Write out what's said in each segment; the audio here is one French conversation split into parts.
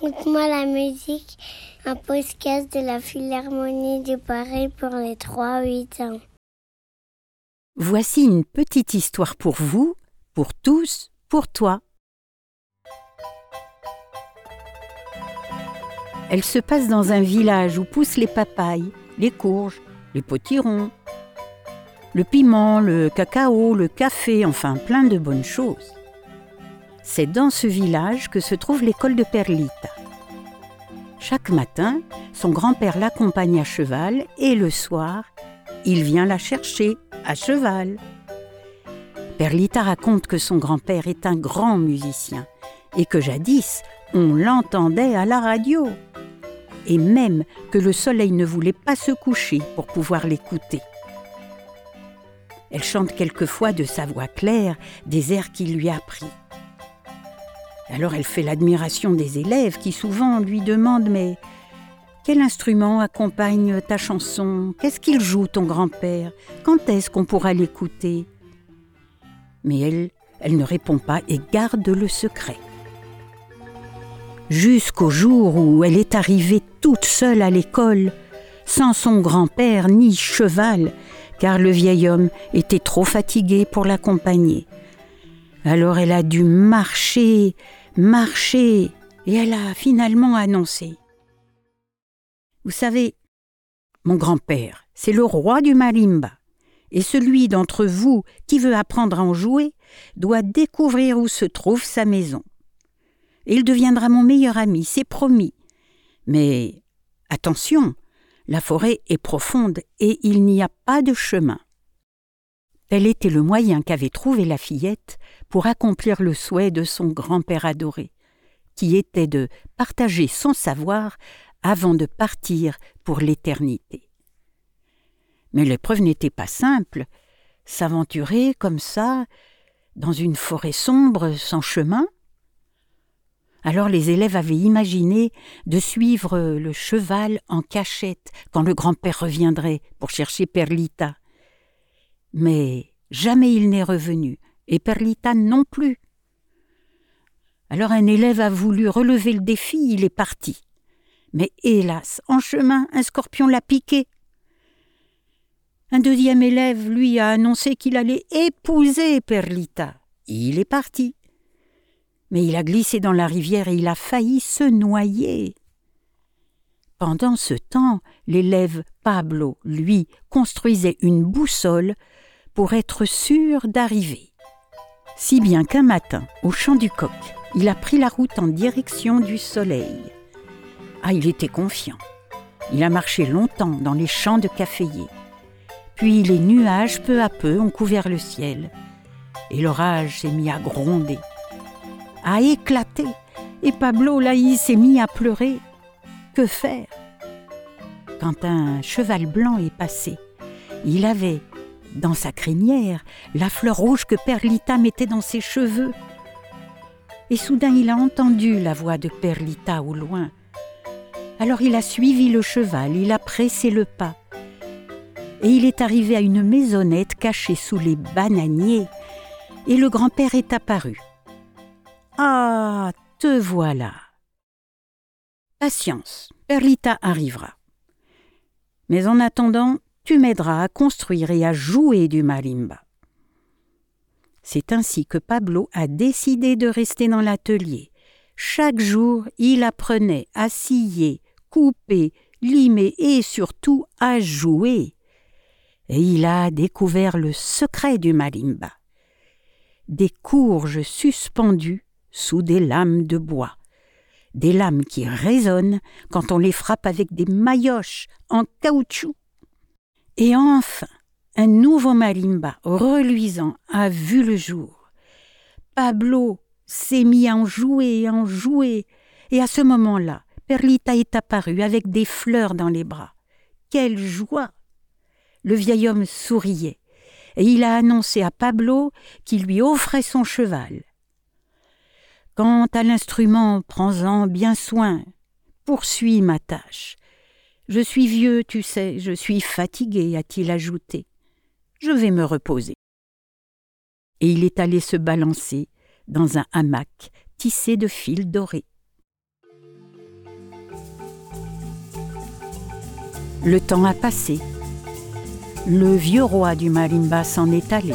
Écoute-moi la musique, un podcast de la Philharmonie de Paris pour les 3-8 ans. Voici une petite histoire pour vous, pour tous, pour toi. Elle se passe dans un village où poussent les papayes, les courges, les potirons, le piment, le cacao, le café, enfin plein de bonnes choses. C'est dans ce village que se trouve l'école de Perlita. Chaque matin, son grand-père l'accompagne à cheval et le soir, il vient la chercher à cheval. Perlita raconte que son grand-père est un grand musicien et que jadis, on l'entendait à la radio. Et même que le soleil ne voulait pas se coucher pour pouvoir l'écouter. Elle chante quelquefois de sa voix claire des airs qu'il lui a appris. Alors elle fait l'admiration des élèves qui souvent lui demandent Mais quel instrument accompagne ta chanson? Qu'est-ce qu'il joue ton grand-père? Quand est-ce qu'on pourra l'écouter? Mais elle, elle ne répond pas et garde le secret. Jusqu'au jour où elle est arrivée toute seule à l'école, sans son grand-père ni cheval, car le vieil homme était trop fatigué pour l'accompagner. Alors elle a dû marcher, marcher, et elle a finalement annoncé. Vous savez, mon grand-père, c'est le roi du marimba, et celui d'entre vous qui veut apprendre à en jouer doit découvrir où se trouve sa maison. Il deviendra mon meilleur ami, c'est promis. Mais attention, la forêt est profonde et il n'y a pas de chemin. Tel était le moyen qu'avait trouvé la fillette pour accomplir le souhait de son grand-père adoré, qui était de partager son savoir avant de partir pour l'éternité. Mais l'épreuve n'était pas simple. S'aventurer comme ça, dans une forêt sombre sans chemin, alors les élèves avaient imaginé de suivre le cheval en cachette quand le grand-père reviendrait pour chercher Perlita. Mais jamais il n'est revenu, et Perlita non plus. Alors un élève a voulu relever le défi, il est parti. Mais hélas, en chemin, un scorpion l'a piqué. Un deuxième élève, lui, a annoncé qu'il allait épouser Perlita. Il est parti mais il a glissé dans la rivière et il a failli se noyer. Pendant ce temps, l'élève Pablo, lui, construisait une boussole pour être sûr d'arriver. Si bien qu'un matin, au champ du coq, il a pris la route en direction du soleil. Ah, il était confiant. Il a marché longtemps dans les champs de caféiers. Puis les nuages, peu à peu, ont couvert le ciel. Et l'orage s'est mis à gronder a éclaté, et Pablo là s'est mis à pleurer. Que faire? Quand un cheval blanc est passé, il avait dans sa crinière la fleur rouge que Perlita mettait dans ses cheveux. Et soudain il a entendu la voix de Perlita au loin. Alors il a suivi le cheval, il a pressé le pas. Et il est arrivé à une maisonnette cachée sous les bananiers. Et le grand-père est apparu. Ah, te voilà. Patience, Perlita arrivera. Mais en attendant, tu m'aideras à construire et à jouer du marimba. C'est ainsi que Pablo a décidé de rester dans l'atelier. Chaque jour, il apprenait à scier, couper, limer et surtout à jouer. Et il a découvert le secret du marimba. Des courges suspendues sous des lames de bois, des lames qui résonnent quand on les frappe avec des maillotches en caoutchouc. Et enfin, un nouveau marimba reluisant a vu le jour. Pablo s'est mis à en jouer en jouer, et à ce moment-là, Perlita est apparue avec des fleurs dans les bras. Quelle joie Le vieil homme souriait, et il a annoncé à Pablo qu'il lui offrait son cheval. Quant à l'instrument, prends-en bien soin. Poursuis ma tâche. Je suis vieux, tu sais, je suis fatigué, a-t-il ajouté. Je vais me reposer. Et il est allé se balancer dans un hamac tissé de fils dorés. Le temps a passé. Le vieux roi du marimba s'en est allé.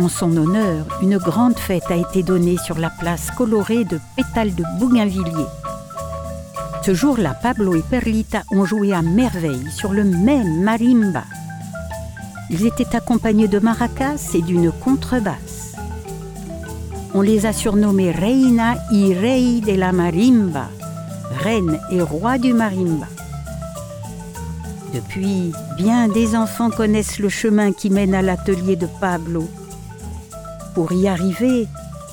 En son honneur, une grande fête a été donnée sur la place colorée de pétales de bougainvilliers. Ce jour-là, Pablo et Perlita ont joué à merveille sur le même marimba. Ils étaient accompagnés de maracas et d'une contrebasse. On les a surnommés Reina y Rey de la Marimba, reine et roi du marimba. Depuis, bien des enfants connaissent le chemin qui mène à l'atelier de Pablo. Pour y arriver,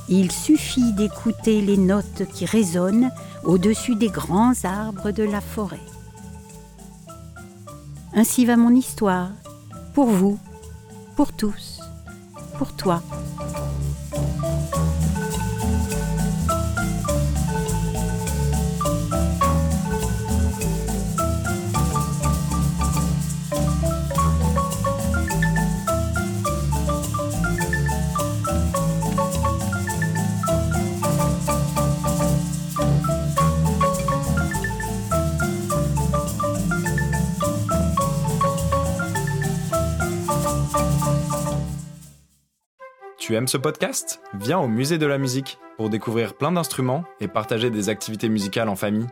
il suffit d'écouter les notes qui résonnent au-dessus des grands arbres de la forêt. Ainsi va mon histoire, pour vous, pour tous, pour toi. Tu aimes ce podcast? Viens au musée de la musique pour découvrir plein d'instruments et partager des activités musicales en famille.